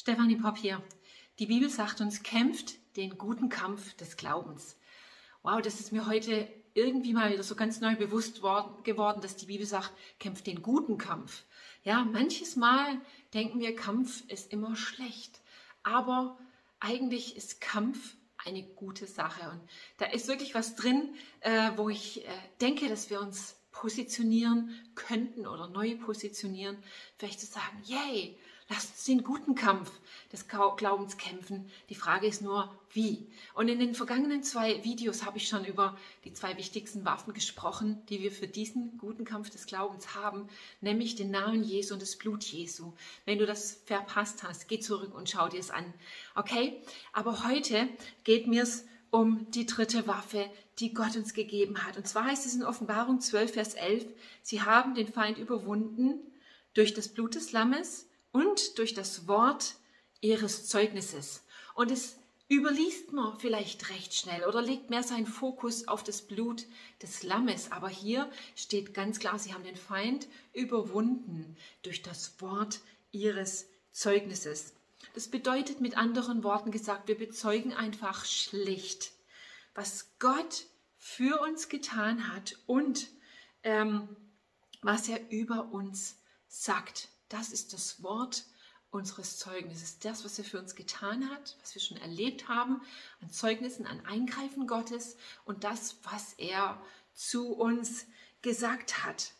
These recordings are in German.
Stefanie Popp hier. Die Bibel sagt uns, kämpft den guten Kampf des Glaubens. Wow, das ist mir heute irgendwie mal wieder so ganz neu bewusst worden, geworden, dass die Bibel sagt, kämpft den guten Kampf. Ja, manches Mal denken wir, Kampf ist immer schlecht. Aber eigentlich ist Kampf eine gute Sache. Und da ist wirklich was drin, äh, wo ich äh, denke, dass wir uns positionieren könnten oder neu positionieren. Vielleicht zu sagen, yay, Lasst uns den guten Kampf des Glaubens kämpfen. Die Frage ist nur, wie. Und in den vergangenen zwei Videos habe ich schon über die zwei wichtigsten Waffen gesprochen, die wir für diesen guten Kampf des Glaubens haben, nämlich den Namen Jesu und das Blut Jesu. Wenn du das verpasst hast, geh zurück und schau dir es an. Okay? Aber heute geht mir es um die dritte Waffe, die Gott uns gegeben hat. Und zwar heißt es in Offenbarung 12, Vers 11, sie haben den Feind überwunden durch das Blut des Lammes und durch das Wort ihres Zeugnisses. Und es überliest man vielleicht recht schnell oder legt mehr seinen Fokus auf das Blut des Lammes. Aber hier steht ganz klar, sie haben den Feind überwunden durch das Wort ihres Zeugnisses. Das bedeutet mit anderen Worten gesagt, wir bezeugen einfach schlicht, was Gott für uns getan hat und ähm, was er über uns sagt. Das ist das Wort unseres Zeugnisses. Das, was er für uns getan hat, was wir schon erlebt haben, an Zeugnissen, an Eingreifen Gottes und das, was er zu uns gesagt hat.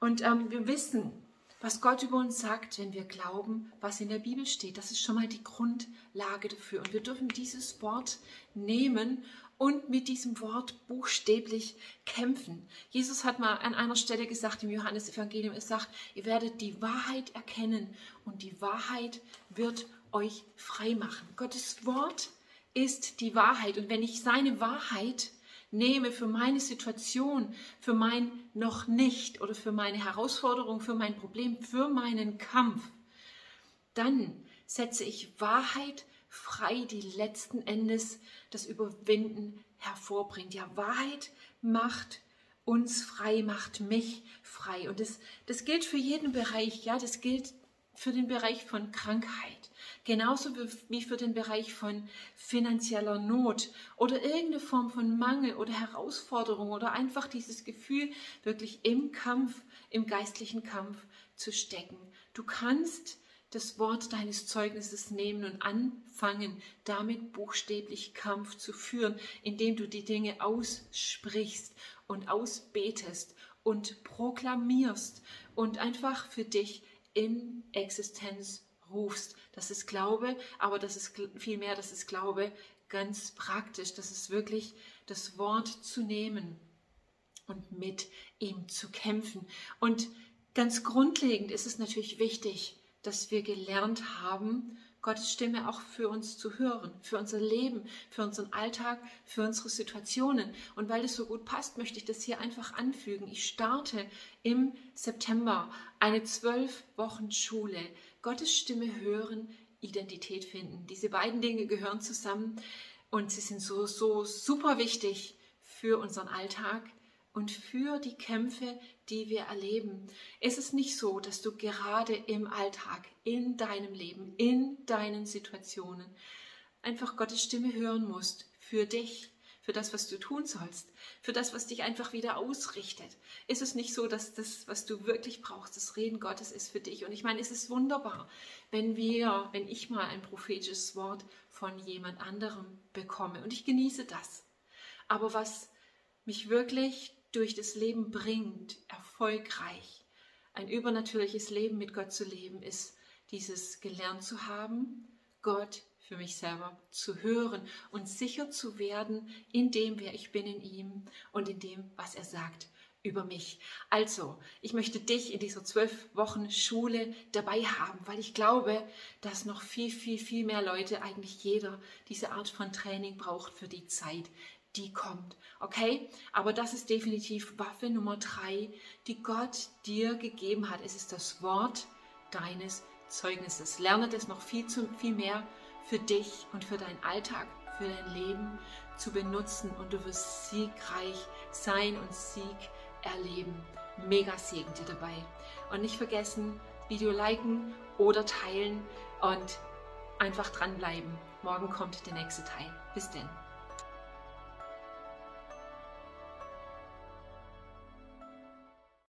Und ähm, wir wissen, was Gott über uns sagt, wenn wir glauben, was in der Bibel steht. Das ist schon mal die Grundlage dafür. Und wir dürfen dieses Wort nehmen und mit diesem Wort buchstäblich kämpfen. Jesus hat mal an einer Stelle gesagt im Johannesevangelium, er sagt, ihr werdet die Wahrheit erkennen und die Wahrheit wird euch frei machen. Gottes Wort ist die Wahrheit und wenn ich seine Wahrheit nehme für meine Situation, für mein noch nicht oder für meine Herausforderung, für mein Problem, für meinen Kampf, dann setze ich Wahrheit frei, die letzten Endes das Überwinden hervorbringt. Ja, Wahrheit macht uns frei, macht mich frei. Und das, das gilt für jeden Bereich. Ja, das gilt für den Bereich von Krankheit, genauso wie für den Bereich von finanzieller Not oder irgendeine Form von Mangel oder Herausforderung oder einfach dieses Gefühl, wirklich im Kampf, im geistlichen Kampf zu stecken. Du kannst das Wort deines Zeugnisses nehmen und anfangen, damit buchstäblich Kampf zu führen, indem du die Dinge aussprichst und ausbetest und proklamierst und einfach für dich in Existenz rufst. Das ist Glaube, aber das ist vielmehr, das ist Glaube ganz praktisch. Das ist wirklich das Wort zu nehmen und mit ihm zu kämpfen. Und ganz grundlegend ist es natürlich wichtig, dass wir gelernt haben, Gottes Stimme auch für uns zu hören, für unser Leben, für unseren Alltag, für unsere Situationen. Und weil das so gut passt, möchte ich das hier einfach anfügen. Ich starte im September eine zwölf Wochen Schule. Gottes Stimme hören, Identität finden. Diese beiden Dinge gehören zusammen und sie sind so, so super wichtig für unseren Alltag, und für die Kämpfe, die wir erleben. Es ist nicht so, dass du gerade im Alltag, in deinem Leben, in deinen Situationen einfach Gottes Stimme hören musst für dich, für das, was du tun sollst, für das, was dich einfach wieder ausrichtet. Ist es nicht so, dass das, was du wirklich brauchst, das Reden Gottes ist für dich? Und ich meine, es ist wunderbar, wenn wir, wenn ich mal ein prophetisches Wort von jemand anderem bekomme. Und ich genieße das. Aber was mich wirklich durch das Leben bringt, erfolgreich ein übernatürliches Leben mit Gott zu leben, ist dieses gelernt zu haben, Gott für mich selber zu hören und sicher zu werden in dem, wer ich bin in ihm und in dem, was er sagt über mich. Also, ich möchte dich in dieser zwölf Wochen Schule dabei haben, weil ich glaube, dass noch viel, viel, viel mehr Leute, eigentlich jeder, diese Art von Training braucht für die Zeit, die kommt. Okay? Aber das ist definitiv Waffe Nummer drei, die Gott dir gegeben hat. Es ist das Wort deines Zeugnisses. Lerne das noch viel, zu, viel mehr für dich und für deinen Alltag, für dein Leben zu benutzen und du wirst siegreich sein und Sieg erleben. Mega Segen dir dabei. Und nicht vergessen, Video liken oder teilen und einfach dranbleiben. Morgen kommt der nächste Teil. Bis denn.